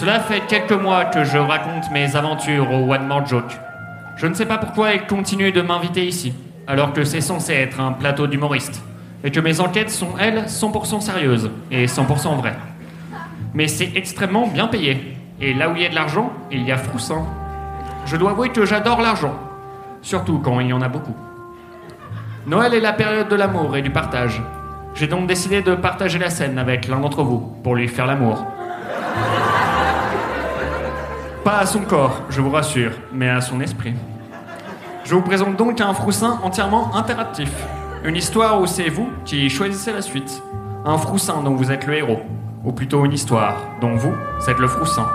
Cela fait quelques mois que je raconte mes aventures au One More Joke. Je ne sais pas pourquoi il continue de m'inviter ici, alors que c'est censé être un plateau d'humoristes, et que mes enquêtes sont, elles, 100% sérieuses et 100% vraies. Mais c'est extrêmement bien payé, et là où il y a de l'argent, il y a Froussin. Je dois avouer que j'adore l'argent, surtout quand il y en a beaucoup. Noël est la période de l'amour et du partage. J'ai donc décidé de partager la scène avec l'un d'entre vous pour lui faire l'amour. Pas à son corps, je vous rassure, mais à son esprit. Je vous présente donc un Froussin entièrement interactif. Une histoire où c'est vous qui choisissez la suite. Un Froussin dont vous êtes le héros. Ou plutôt une histoire dont vous êtes le Froussin.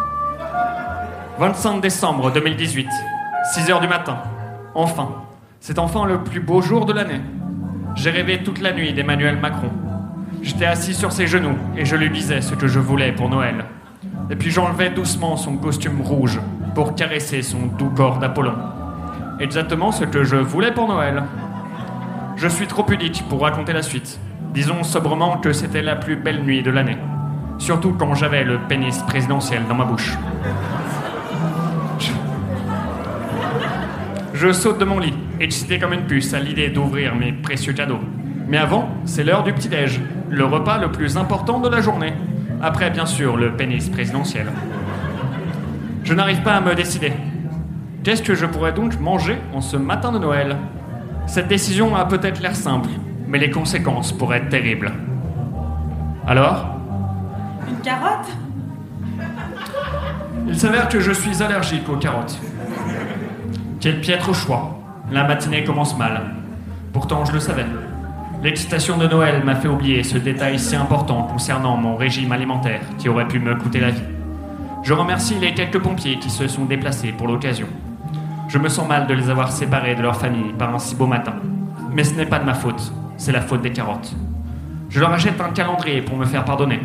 25 décembre 2018, 6 h du matin. Enfin, c'est enfin le plus beau jour de l'année. J'ai rêvé toute la nuit d'Emmanuel Macron. J'étais assis sur ses genoux et je lui disais ce que je voulais pour Noël. Et puis j'enlevais doucement son costume rouge pour caresser son doux corps d'Apollon. Exactement ce que je voulais pour Noël. Je suis trop pudique pour raconter la suite. Disons sobrement que c'était la plus belle nuit de l'année. Surtout quand j'avais le pénis présidentiel dans ma bouche. Je saute de mon lit, excité comme une puce à l'idée d'ouvrir mes précieux cadeaux. Mais avant, c'est l'heure du petit-déj, le repas le plus important de la journée. Après, bien sûr, le pénis présidentiel. Je n'arrive pas à me décider. Qu'est-ce que je pourrais donc manger en ce matin de Noël? Cette décision a peut-être l'air simple, mais les conséquences pourraient être terribles. Alors? Une carotte? Il s'avère que je suis allergique aux carottes. Quel piètre choix. La matinée commence mal. Pourtant, je le savais. L'excitation de Noël m'a fait oublier ce détail si important concernant mon régime alimentaire qui aurait pu me coûter la vie. Je remercie les quelques pompiers qui se sont déplacés pour l'occasion. Je me sens mal de les avoir séparés de leur famille par un si beau matin. Mais ce n'est pas de ma faute, c'est la faute des carottes. Je leur achète un calendrier pour me faire pardonner.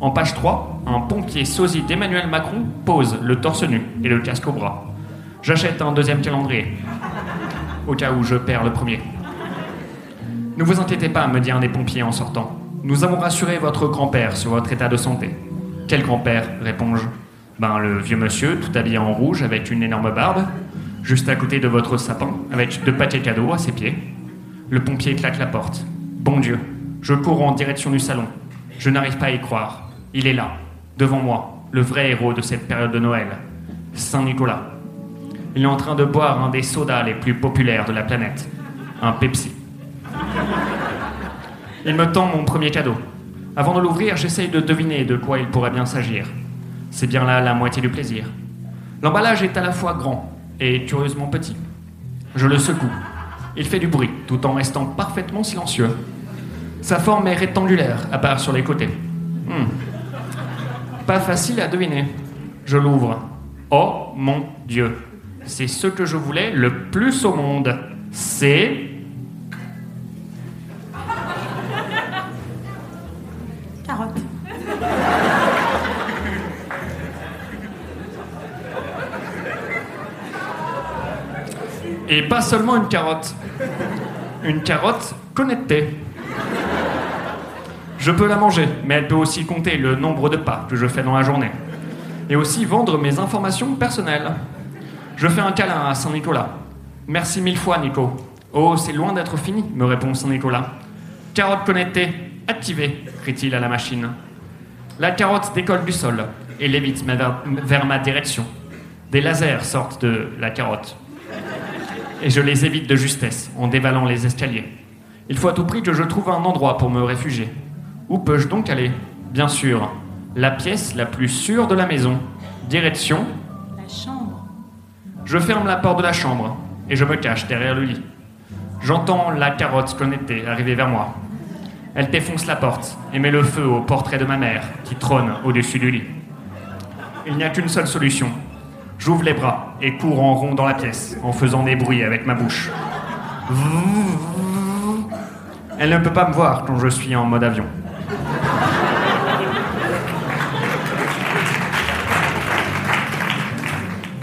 En page 3, un pompier sosie d'Emmanuel Macron pose le torse nu et le casque au bras. J'achète un deuxième calendrier. Au cas où je perds le premier. Ne vous inquiétez pas, me dit un des pompiers en sortant. Nous avons rassuré votre grand-père sur votre état de santé. Quel grand-père réponds-je? Ben, le vieux monsieur, tout habillé en rouge, avec une énorme barbe, juste à côté de votre sapin, avec deux paquets cadeaux à ses pieds. Le pompier claque la porte. Bon Dieu, je cours en direction du salon. Je n'arrive pas à y croire. Il est là, devant moi, le vrai héros de cette période de Noël. Saint-Nicolas. Il est en train de boire un des sodas les plus populaires de la planète, un Pepsi. Il me tend mon premier cadeau. Avant de l'ouvrir, j'essaye de deviner de quoi il pourrait bien s'agir. C'est bien là la moitié du plaisir. L'emballage est à la fois grand et curieusement petit. Je le secoue. Il fait du bruit tout en restant parfaitement silencieux. Sa forme est rectangulaire, à part sur les côtés. Hmm. Pas facile à deviner. Je l'ouvre. Oh mon Dieu, c'est ce que je voulais le plus au monde. C'est... Et pas seulement une carotte. Une carotte connectée. Je peux la manger, mais elle peut aussi compter le nombre de pas que je fais dans la journée. Et aussi vendre mes informations personnelles. Je fais un câlin à Saint-Nicolas. Merci mille fois, Nico. Oh, c'est loin d'être fini, me répond Saint-Nicolas. Carotte connectée, activée, crie-t-il à la machine. La carotte décolle du sol et lévite vers, ma direction. Des lasers sortent de la carotte. Et je les évite de justesse en dévalant les escaliers. Il faut à tout prix que je trouve un endroit pour me réfugier. Où peux-je donc aller? Bien sûr, la pièce la plus sûre de la maison. Direction La chambre. Je ferme la porte de la chambre et je me cache derrière le lit. J'entends la carotte connectée arriver vers moi. Elle défonce la porte et met le feu au portrait de ma mère qui trône au-dessus du lit. Il n'y a qu'une seule solution. J'ouvre les bras et cours en rond dans la pièce en faisant des bruits avec ma bouche. Elle ne peut pas me voir quand je suis en mode avion.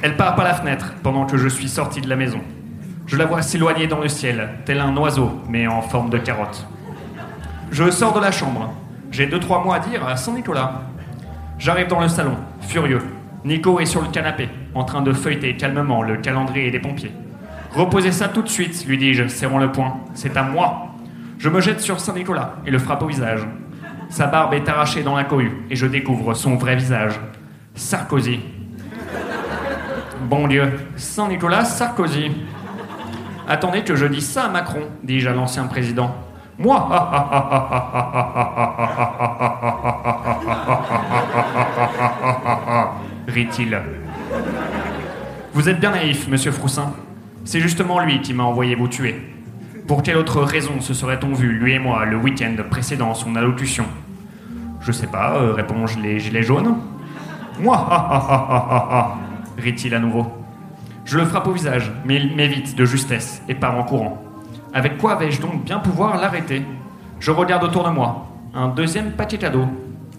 Elle part par la fenêtre pendant que je suis sorti de la maison. Je la vois s'éloigner dans le ciel, tel un oiseau, mais en forme de carotte. Je sors de la chambre. J'ai deux, trois mots à dire à Saint-Nicolas. J'arrive dans le salon, furieux. Nico est sur le canapé, en train de feuilleter calmement le calendrier des pompiers. Reposez ça tout de suite, lui dis-je, serrant le poing. C'est à moi. Je me jette sur Saint-Nicolas et le frappe au visage. Sa barbe est arrachée dans la cohue et je découvre son vrai visage. Sarkozy. Bon Dieu, Saint-Nicolas Sarkozy. Attendez que je dise ça à Macron, dis-je à l'ancien président. Moi rit-il. Vous êtes bien naïf, monsieur Froussin. C'est justement lui qui m'a envoyé vous tuer. Pour quelle autre raison se serait-on vu, lui et moi, le week-end précédant son allocution? Je sais pas, euh, réponds-je les gilets jaunes? Moi rit-il à nouveau. Je le frappe au visage, mais il m'évite de justesse et part en courant. Avec quoi vais-je donc bien pouvoir l'arrêter? Je regarde autour de moi. Un deuxième paquet cadeau.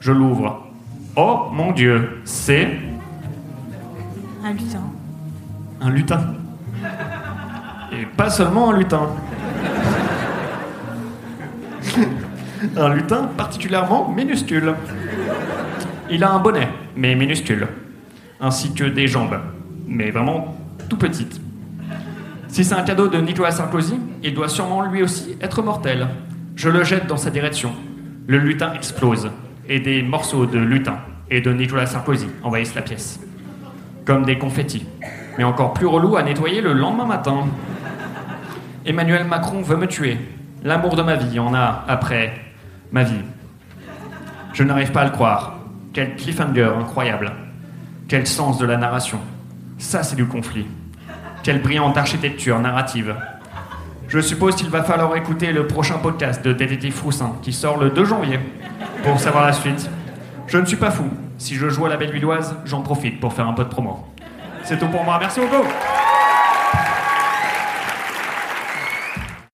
Je l'ouvre. Oh mon Dieu, c'est Un lutin. un lutin. Et pas seulement un lutin. un lutin particulièrement minuscule. Il a un bonnet, mais minuscule. Ainsi que des jambes, mais vraiment tout petites. Si c'est un cadeau de Nicolas Sarkozy, il doit sûrement lui aussi être mortel. Je le jette dans sa direction. Le lutin explose, et des morceaux de lutin et de Nicolas Sarkozy envahissent la pièce. Comme des confettis. Mais encore plus relou à nettoyer le lendemain matin. Emmanuel Macron veut me tuer. L'amour de ma vie en a après ma vie. Je n'arrive pas à le croire. Quel cliffhanger incroyable. Quel sens de la narration. Ça, c'est du conflit. Quelle brillante architecture narrative. Je suppose qu'il va falloir écouter le prochain podcast de Détective Froussin qui sort le 2 janvier pour savoir la suite. Je ne suis pas fou. Si je joue à la Belle Villoise, j'en profite pour faire un peu de promo. C'est tout pour moi. Merci beaucoup.